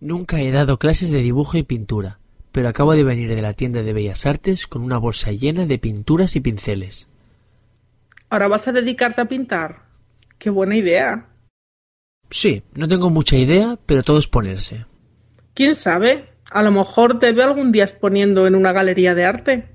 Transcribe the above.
Nunca he dado clases de dibujo y pintura, pero acabo de venir de la tienda de Bellas Artes con una bolsa llena de pinturas y pinceles. ¿Ahora vas a dedicarte a pintar? ¡Qué buena idea! Sí, no tengo mucha idea, pero todo es ponerse. ¿Quién sabe? A lo mejor te veo algún día exponiendo en una galería de arte.